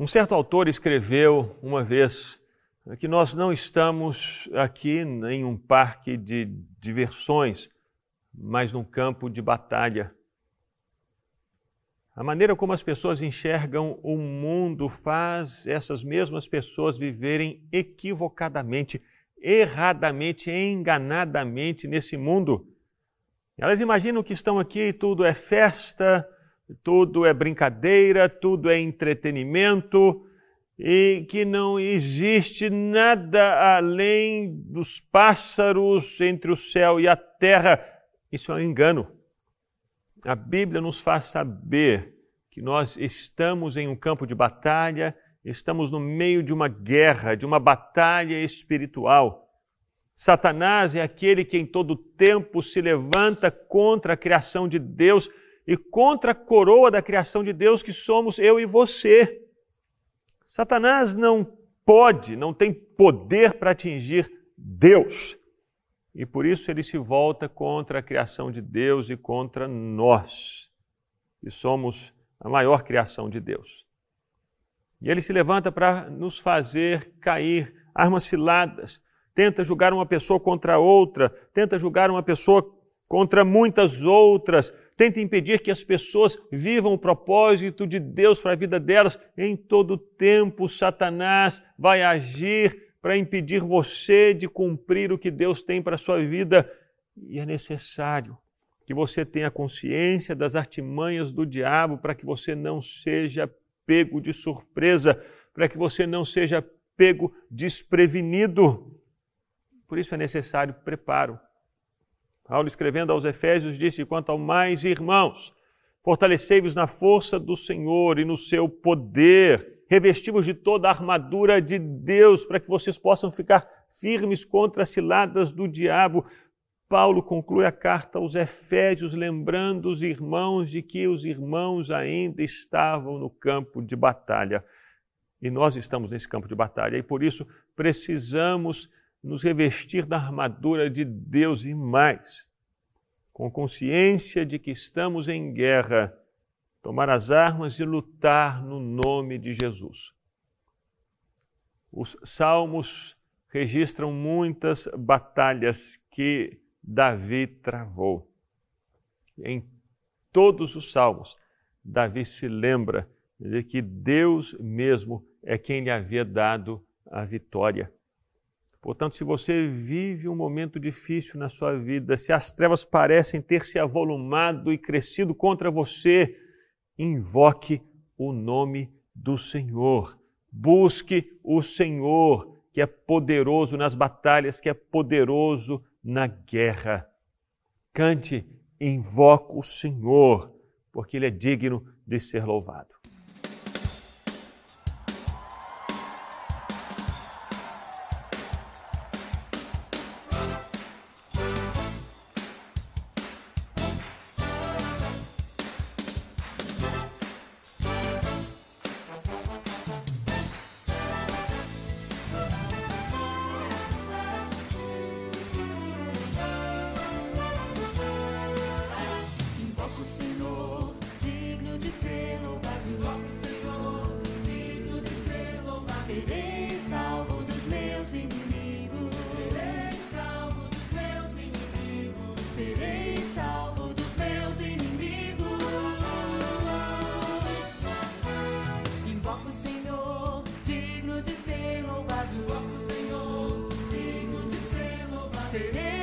Um certo autor escreveu uma vez que nós não estamos aqui em um parque de diversões, mas num campo de batalha. A maneira como as pessoas enxergam o mundo faz essas mesmas pessoas viverem equivocadamente, erradamente, enganadamente nesse mundo. Elas imaginam que estão aqui, tudo é festa, tudo é brincadeira, tudo é entretenimento e que não existe nada além dos pássaros entre o céu e a terra. Isso é um engano. A Bíblia nos faz saber que nós estamos em um campo de batalha, estamos no meio de uma guerra, de uma batalha espiritual. Satanás é aquele que em todo tempo se levanta contra a criação de Deus e contra a coroa da criação de Deus, que somos eu e você. Satanás não pode, não tem poder para atingir Deus. E por isso ele se volta contra a criação de Deus e contra nós, que somos a maior criação de Deus. E ele se levanta para nos fazer cair armas ciladas, tenta julgar uma pessoa contra outra, tenta julgar uma pessoa contra muitas outras, tenta impedir que as pessoas vivam o propósito de Deus para a vida delas. Em todo tempo, Satanás vai agir para impedir você de cumprir o que Deus tem para a sua vida. E é necessário que você tenha consciência das artimanhas do diabo para que você não seja pego de surpresa, para que você não seja pego desprevenido. Por isso é necessário preparo. Paulo, escrevendo aos Efésios, disse: Quanto ao mais, irmãos, fortalecei-vos na força do Senhor e no seu poder, revesti-vos de toda a armadura de Deus, para que vocês possam ficar firmes contra as ciladas do diabo. Paulo conclui a carta aos Efésios, lembrando os irmãos de que os irmãos ainda estavam no campo de batalha. E nós estamos nesse campo de batalha, e por isso precisamos nos revestir da armadura de Deus e mais, com consciência de que estamos em guerra, tomar as armas e lutar no nome de Jesus. Os salmos registram muitas batalhas que Davi travou. Em todos os salmos, Davi se lembra de que Deus mesmo é quem lhe havia dado a vitória. Portanto, se você vive um momento difícil na sua vida, se as trevas parecem ter se avolumado e crescido contra você, invoque o nome do Senhor. Busque o Senhor, que é poderoso nas batalhas, que é poderoso na guerra. Cante, invoque o Senhor, porque Ele é digno de ser louvado Sirene.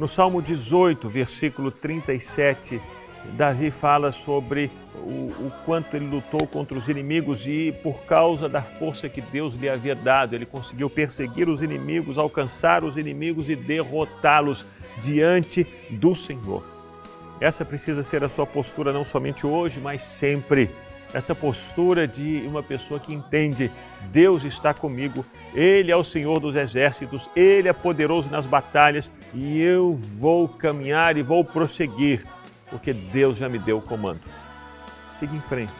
No Salmo 18, versículo 37, Davi fala sobre o, o, quanto ele lutou contra os inimigos e, por causa da força que Deus lhe havia dado, ele conseguiu perseguir os inimigos, alcançar os inimigos e derrotá-los diante do Senhor. Essa precisa ser a sua postura não somente hoje, mas sempre. Essa postura de uma pessoa que entende: Deus está comigo, Ele é o Senhor dos exércitos, Ele é poderoso nas batalhas e eu vou caminhar e vou prosseguir porque Deus já me deu o comando. Siga em frente,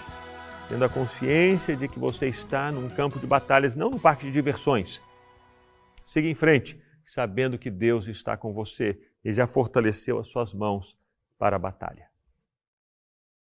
tendo a consciência de que você está num campo de batalhas, não num parque de diversões. Siga em frente, sabendo que Deus está com você e já fortaleceu as suas mãos para a batalha.